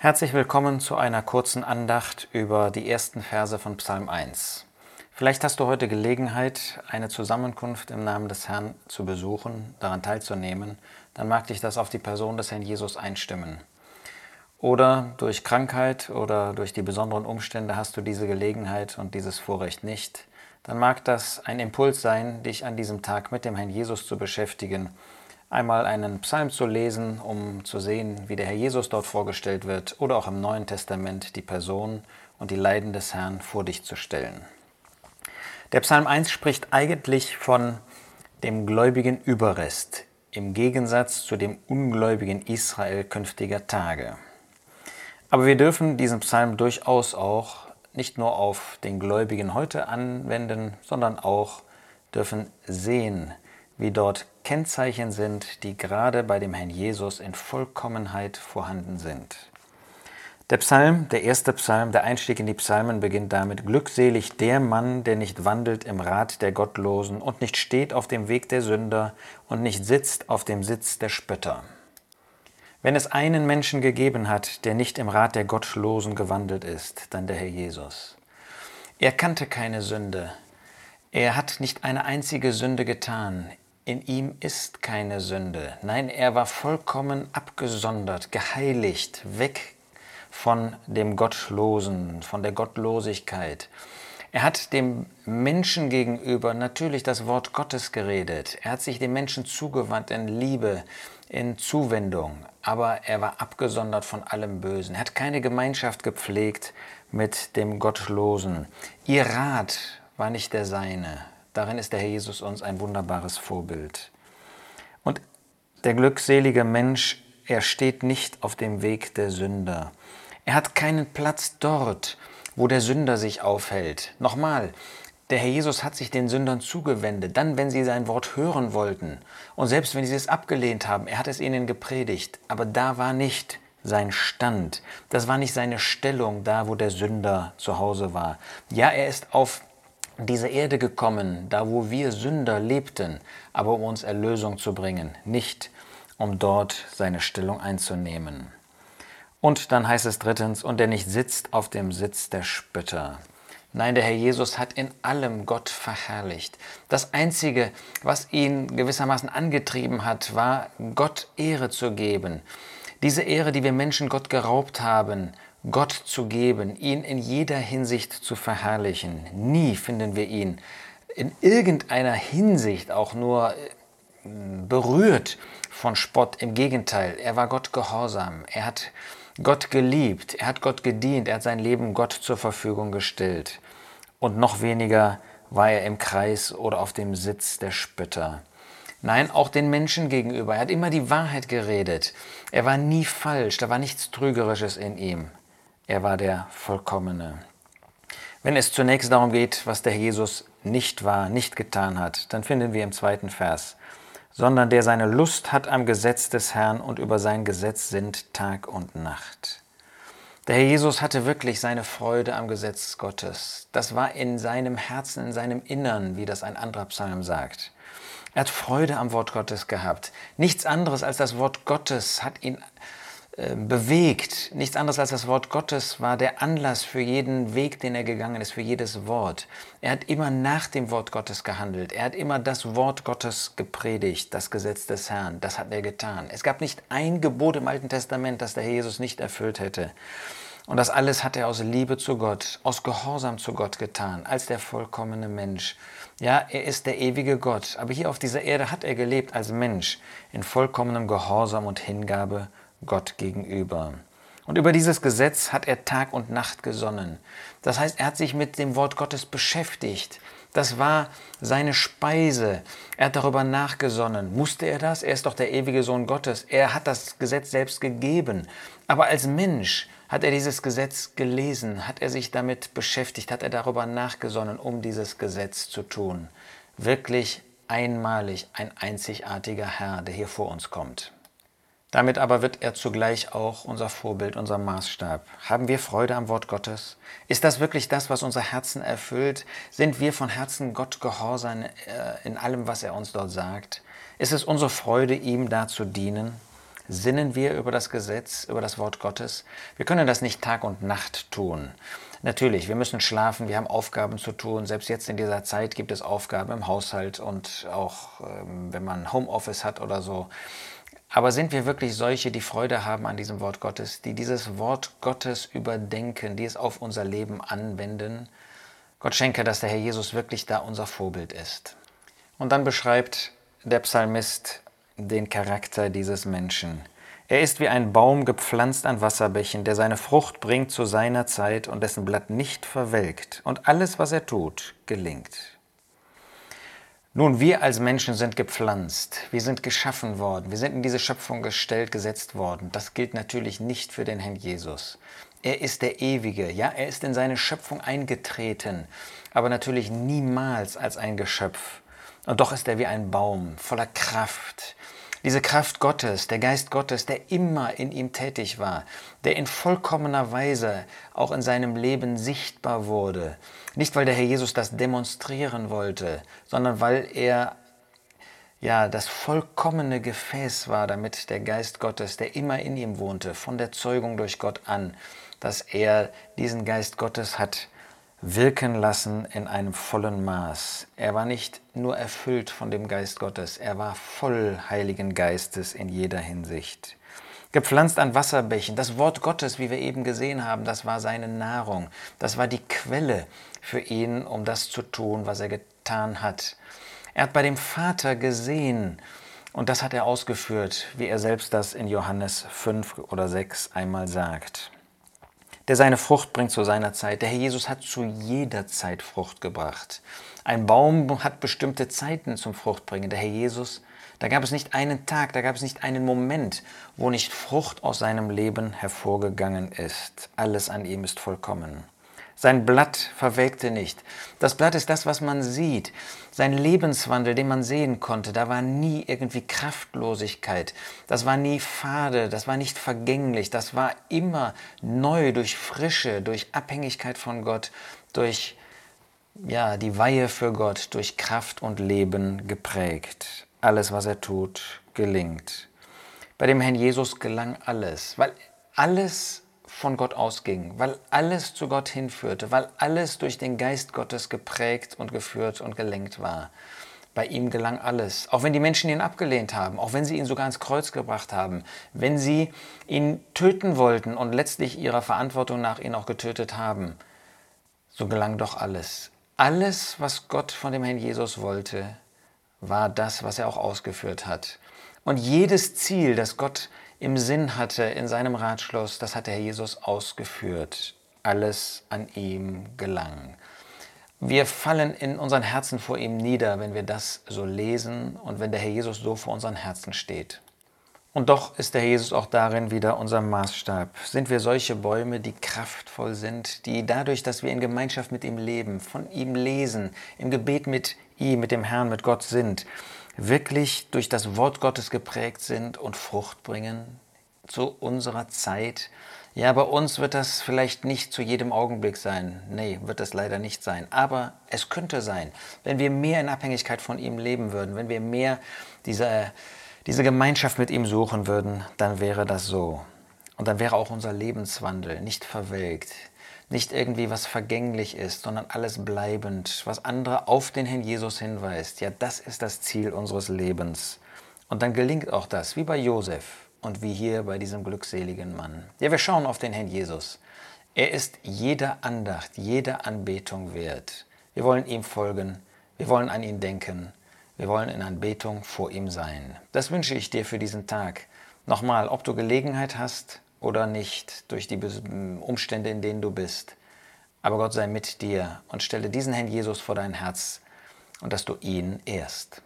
Herzlich willkommen zu einer kurzen Andacht über die ersten Verse von Psalm 1. Vielleicht hast du heute Gelegenheit, eine Zusammenkunft im Namen des Herrn zu besuchen, daran teilzunehmen. Dann mag dich das auf die Person des Herrn Jesus einstimmen. Oder durch Krankheit oder durch die besonderen Umstände hast du diese Gelegenheit und dieses Vorrecht nicht. Dann mag das ein Impuls sein, dich an diesem Tag mit dem Herrn Jesus zu beschäftigen einmal einen Psalm zu lesen, um zu sehen, wie der Herr Jesus dort vorgestellt wird, oder auch im Neuen Testament die Person und die Leiden des Herrn vor dich zu stellen. Der Psalm 1 spricht eigentlich von dem gläubigen Überrest im Gegensatz zu dem ungläubigen Israel künftiger Tage. Aber wir dürfen diesen Psalm durchaus auch nicht nur auf den Gläubigen heute anwenden, sondern auch dürfen sehen, wie dort Kennzeichen sind, die gerade bei dem Herrn Jesus in Vollkommenheit vorhanden sind. Der Psalm, der erste Psalm, der Einstieg in die Psalmen beginnt damit, Glückselig der Mann, der nicht wandelt im Rat der Gottlosen und nicht steht auf dem Weg der Sünder und nicht sitzt auf dem Sitz der Spötter. Wenn es einen Menschen gegeben hat, der nicht im Rat der Gottlosen gewandelt ist, dann der Herr Jesus. Er kannte keine Sünde. Er hat nicht eine einzige Sünde getan. In ihm ist keine Sünde. Nein, er war vollkommen abgesondert, geheiligt, weg von dem Gottlosen, von der Gottlosigkeit. Er hat dem Menschen gegenüber natürlich das Wort Gottes geredet. Er hat sich dem Menschen zugewandt in Liebe, in Zuwendung. Aber er war abgesondert von allem Bösen. Er hat keine Gemeinschaft gepflegt mit dem Gottlosen. Ihr Rat war nicht der seine. Darin ist der Herr Jesus uns ein wunderbares Vorbild. Und der glückselige Mensch, er steht nicht auf dem Weg der Sünder. Er hat keinen Platz dort, wo der Sünder sich aufhält. Nochmal, der Herr Jesus hat sich den Sündern zugewendet, dann, wenn sie sein Wort hören wollten. Und selbst wenn sie es abgelehnt haben, er hat es ihnen gepredigt. Aber da war nicht sein Stand. Das war nicht seine Stellung da, wo der Sünder zu Hause war. Ja, er ist auf diese Erde gekommen, da wo wir Sünder lebten, aber um uns Erlösung zu bringen, nicht um dort seine Stellung einzunehmen. Und dann heißt es drittens, und der nicht sitzt auf dem Sitz der Spötter. Nein, der Herr Jesus hat in allem Gott verherrlicht. Das Einzige, was ihn gewissermaßen angetrieben hat, war, Gott Ehre zu geben. Diese Ehre, die wir Menschen Gott geraubt haben, Gott zu geben, ihn in jeder Hinsicht zu verherrlichen. Nie finden wir ihn in irgendeiner Hinsicht auch nur äh, berührt von Spott. Im Gegenteil, er war Gott gehorsam. Er hat Gott geliebt. Er hat Gott gedient. Er hat sein Leben Gott zur Verfügung gestellt. Und noch weniger war er im Kreis oder auf dem Sitz der Spötter. Nein, auch den Menschen gegenüber. Er hat immer die Wahrheit geredet. Er war nie falsch. Da war nichts Trügerisches in ihm. Er war der Vollkommene. Wenn es zunächst darum geht, was der Jesus nicht war, nicht getan hat, dann finden wir im zweiten Vers, sondern der seine Lust hat am Gesetz des Herrn und über sein Gesetz sind Tag und Nacht. Der Herr Jesus hatte wirklich seine Freude am Gesetz Gottes. Das war in seinem Herzen, in seinem Innern, wie das ein anderer Psalm sagt. Er hat Freude am Wort Gottes gehabt. Nichts anderes als das Wort Gottes hat ihn bewegt. Nichts anderes als das Wort Gottes war der Anlass für jeden Weg, den er gegangen ist, für jedes Wort. Er hat immer nach dem Wort Gottes gehandelt. Er hat immer das Wort Gottes gepredigt, das Gesetz des Herrn. Das hat er getan. Es gab nicht ein Gebot im Alten Testament, das der Herr Jesus nicht erfüllt hätte. Und das alles hat er aus Liebe zu Gott, aus Gehorsam zu Gott getan, als der vollkommene Mensch. Ja, er ist der ewige Gott, aber hier auf dieser Erde hat er gelebt als Mensch in vollkommenem Gehorsam und Hingabe Gott gegenüber. Und über dieses Gesetz hat er Tag und Nacht gesonnen. Das heißt, er hat sich mit dem Wort Gottes beschäftigt. Das war seine Speise. Er hat darüber nachgesonnen. Musste er das? Er ist doch der ewige Sohn Gottes. Er hat das Gesetz selbst gegeben. Aber als Mensch hat er dieses Gesetz gelesen, hat er sich damit beschäftigt, hat er darüber nachgesonnen, um dieses Gesetz zu tun. Wirklich einmalig ein einzigartiger Herr, der hier vor uns kommt. Damit aber wird er zugleich auch unser Vorbild, unser Maßstab. Haben wir Freude am Wort Gottes? Ist das wirklich das, was unser Herzen erfüllt? Sind wir von Herzen Gott gehorsam äh, in allem, was er uns dort sagt? Ist es unsere Freude, ihm da zu dienen? Sinnen wir über das Gesetz, über das Wort Gottes? Wir können das nicht Tag und Nacht tun. Natürlich, wir müssen schlafen, wir haben Aufgaben zu tun. Selbst jetzt in dieser Zeit gibt es Aufgaben im Haushalt und auch ähm, wenn man Homeoffice hat oder so. Aber sind wir wirklich solche, die Freude haben an diesem Wort Gottes, die dieses Wort Gottes überdenken, die es auf unser Leben anwenden? Gott schenke, dass der Herr Jesus wirklich da unser Vorbild ist. Und dann beschreibt der Psalmist den Charakter dieses Menschen. Er ist wie ein Baum gepflanzt an Wasserbächen, der seine Frucht bringt zu seiner Zeit und dessen Blatt nicht verwelkt, und alles, was er tut, gelingt. Nun, wir als Menschen sind gepflanzt, wir sind geschaffen worden, wir sind in diese Schöpfung gestellt, gesetzt worden. Das gilt natürlich nicht für den Herrn Jesus. Er ist der Ewige, ja, er ist in seine Schöpfung eingetreten, aber natürlich niemals als ein Geschöpf. Und doch ist er wie ein Baum voller Kraft, diese Kraft Gottes, der Geist Gottes, der immer in ihm tätig war, der in vollkommener Weise auch in seinem Leben sichtbar wurde. Nicht, weil der Herr Jesus das demonstrieren wollte, sondern weil er ja das vollkommene Gefäß war, damit der Geist Gottes, der immer in ihm wohnte, von der Zeugung durch Gott an, dass er diesen Geist Gottes hat wirken lassen in einem vollen Maß. Er war nicht nur erfüllt von dem Geist Gottes, er war voll Heiligen Geistes in jeder Hinsicht. Gepflanzt an Wasserbächen, das Wort Gottes, wie wir eben gesehen haben, das war seine Nahrung, das war die Quelle für ihn, um das zu tun, was er getan hat. Er hat bei dem Vater gesehen, und das hat er ausgeführt, wie er selbst das in Johannes 5 oder 6 einmal sagt der seine Frucht bringt zu seiner Zeit. Der Herr Jesus hat zu jeder Zeit Frucht gebracht. Ein Baum hat bestimmte Zeiten zum Fruchtbringen. Der Herr Jesus, da gab es nicht einen Tag, da gab es nicht einen Moment, wo nicht Frucht aus seinem Leben hervorgegangen ist. Alles an ihm ist vollkommen. Sein Blatt verwelkte nicht. Das Blatt ist das, was man sieht. Sein Lebenswandel, den man sehen konnte, da war nie irgendwie Kraftlosigkeit. Das war nie fade, das war nicht vergänglich. Das war immer neu durch Frische, durch Abhängigkeit von Gott, durch ja, die Weihe für Gott, durch Kraft und Leben geprägt. Alles, was er tut, gelingt. Bei dem Herrn Jesus gelang alles, weil alles von Gott ausging, weil alles zu Gott hinführte, weil alles durch den Geist Gottes geprägt und geführt und gelenkt war. Bei ihm gelang alles, auch wenn die Menschen ihn abgelehnt haben, auch wenn sie ihn sogar ins Kreuz gebracht haben, wenn sie ihn töten wollten und letztlich ihrer Verantwortung nach ihn auch getötet haben, so gelang doch alles. Alles, was Gott von dem Herrn Jesus wollte, war das, was er auch ausgeführt hat. Und jedes Ziel, das Gott im Sinn hatte in seinem Ratschluss, das hat der Herr Jesus ausgeführt. Alles an ihm gelang. Wir fallen in unseren Herzen vor ihm nieder, wenn wir das so lesen und wenn der Herr Jesus so vor unseren Herzen steht. Und doch ist der Herr Jesus auch darin wieder unser Maßstab. Sind wir solche Bäume, die kraftvoll sind, die dadurch, dass wir in Gemeinschaft mit ihm leben, von ihm lesen, im Gebet mit ihm, mit dem Herrn, mit Gott sind, wirklich durch das Wort Gottes geprägt sind und Frucht bringen zu unserer Zeit. Ja, bei uns wird das vielleicht nicht zu jedem Augenblick sein. Nee, wird das leider nicht sein. Aber es könnte sein, wenn wir mehr in Abhängigkeit von ihm leben würden, wenn wir mehr diese, diese Gemeinschaft mit ihm suchen würden, dann wäre das so. Und dann wäre auch unser Lebenswandel nicht verwelkt, nicht irgendwie was vergänglich ist, sondern alles bleibend, was andere auf den Herrn Jesus hinweist. Ja, das ist das Ziel unseres Lebens. Und dann gelingt auch das, wie bei Josef und wie hier bei diesem glückseligen Mann. Ja, wir schauen auf den Herrn Jesus. Er ist jeder Andacht, jeder Anbetung wert. Wir wollen ihm folgen, wir wollen an ihn denken, wir wollen in Anbetung vor ihm sein. Das wünsche ich dir für diesen Tag. Nochmal, ob du Gelegenheit hast, oder nicht durch die Umstände, in denen du bist. Aber Gott sei mit dir und stelle diesen Herrn Jesus vor dein Herz und dass du ihn ehrst.